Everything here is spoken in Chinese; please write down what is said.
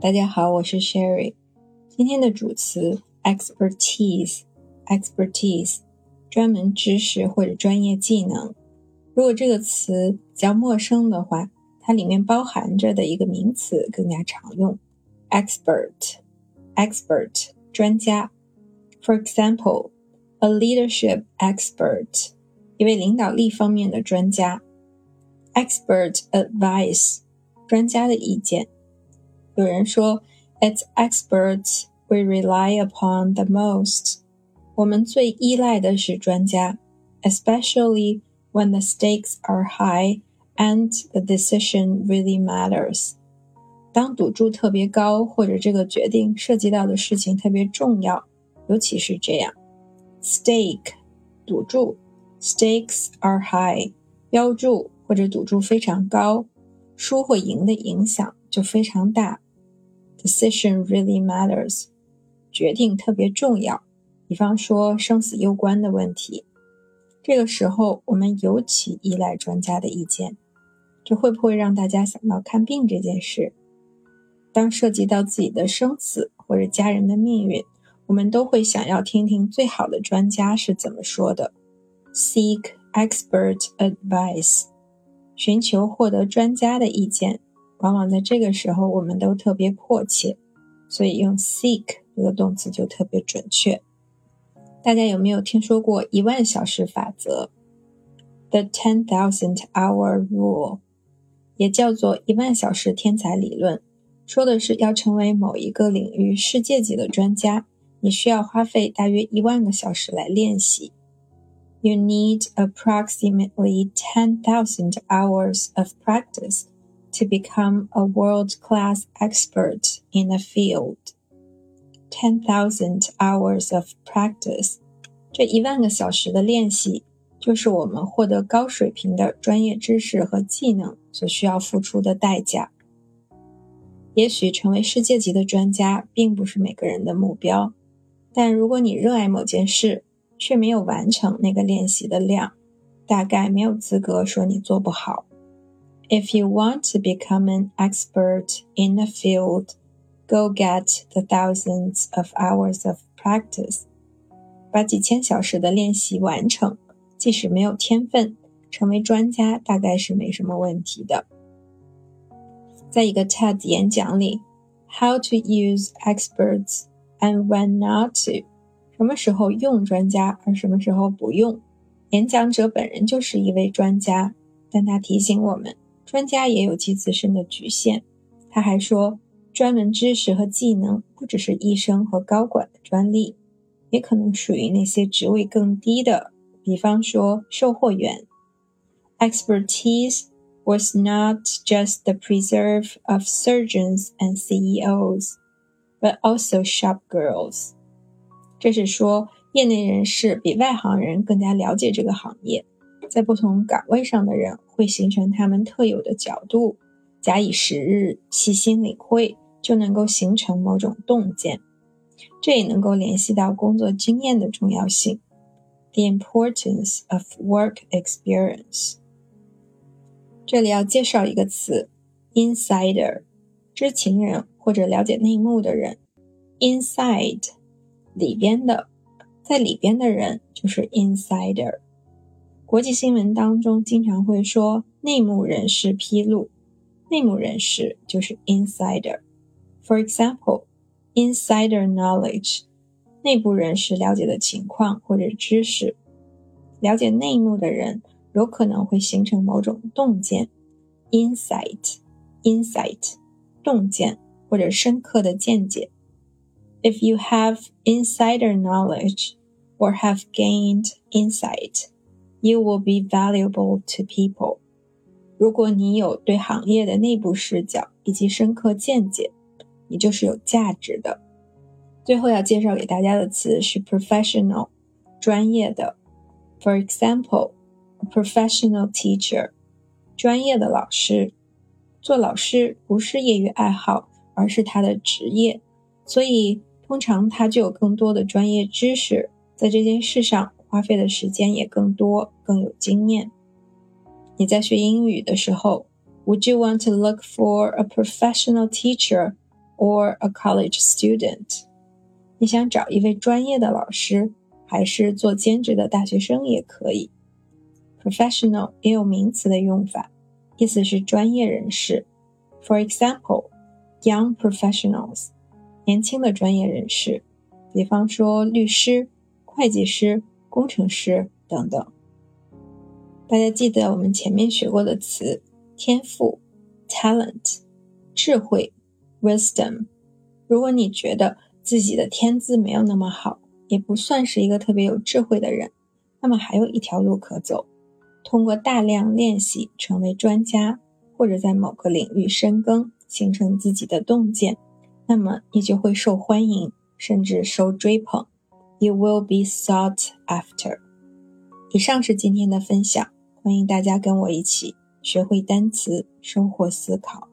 大家好，我是 Sherry。今天的主词 expertise，expertise，专门知识或者专业技能。如果这个词比较陌生的话，它里面包含着的一个名词更加常用，expert，expert，专家。For example，a leadership expert，一位领导力方面的专家。Expert advice，专家的意见。有人说，It's experts we rely upon the most。我们最依赖的是专家，especially when the stakes are high and the decision really matters。当赌注特别高，或者这个决定涉及到的事情特别重要，尤其是这样。Stake，赌注；stakes are high，标注或者赌注非常高，输或赢的影响就非常大。 Decision really matters，决定特别重要。比方说生死攸关的问题，这个时候我们尤其依赖专家的意见。这会不会让大家想到看病这件事？当涉及到自己的生死或者家人的命运，我们都会想要听听最好的专家是怎么说的。Seek expert advice，寻求获得专家的意见。往往在这个时候，我们都特别迫切，所以用 seek 这个动词就特别准确。大家有没有听说过一万小时法则？The ten thousand hour rule，也叫做一万小时天才理论，说的是要成为某一个领域世界级的专家，你需要花费大约一万个小时来练习。You need approximately ten thousand hours of practice. To become a world-class expert in a field. 10,000 hours of practice，这一万个小时的练习，就是我们获得高水平的专业知识和技能所需要付出的代价。也许成为世界级的专家并不是每个人的目标，但如果你热爱某件事，却没有完成那个练习的量，大概没有资格说你做不好。If you want to become an expert in a field, go get the thousands of hours of practice. 把几千小时的练习完成，即使没有天分，成为专家大概是没什么问题的。在一个 TED 演讲里，How to use experts and when not to，什么时候用专家，而什么时候不用。演讲者本人就是一位专家，但他提醒我们。专家也有其自身的局限。他还说，专门知识和技能不只是医生和高管的专利，也可能属于那些职位更低的，比方说售货员。Expertise was not just the preserve of surgeons and CEOs, but also shop girls。这是说，业内人士比外行人更加了解这个行业。在不同岗位上的人会形成他们特有的角度，假以时日，细心领会，就能够形成某种洞见。这也能够联系到工作经验的重要性，the importance of work experience。这里要介绍一个词，insider，知情人或者了解内幕的人。inside，里边的，在里边的人就是 insider。国际新闻当中经常会说内幕人士披露，内幕人士就是 insider。For example, insider knowledge，内部人士了解的情况或者知识。了解内幕的人有可能会形成某种洞见，insight，insight，洞见或者深刻的见解。If you have insider knowledge or have gained insight. You will be valuable to people。如果你有对行业的内部视角以及深刻见解，你就是有价值的。最后要介绍给大家的词是 professional，专业的。For example，a professional teacher，专业的老师。做老师不是业余爱好，而是他的职业，所以通常他就有更多的专业知识，在这件事上。花费的时间也更多，更有经验。你在学英语的时候，Would you want to look for a professional teacher or a college student。你想找一位专业的老师，还是做兼职的大学生也可以。Professional 也有名词的用法，意思是专业人士。For example, young professionals，年轻的专业人士，比方说律师、会计师、工程师等等。大家记得我们前面学过的词：天赋 （talent）、智慧 （wisdom）。如果你觉得自己的天资没有那么好，也不算是一个特别有智慧的人，那么还有一条路可走：通过大量练习成为专家，或者在某个领域深耕，形成自己的洞见，那么你就会受欢迎，甚至受追捧。You will be sought after。以上是今天的分享。欢迎大家跟我一起学会单词，收获思考。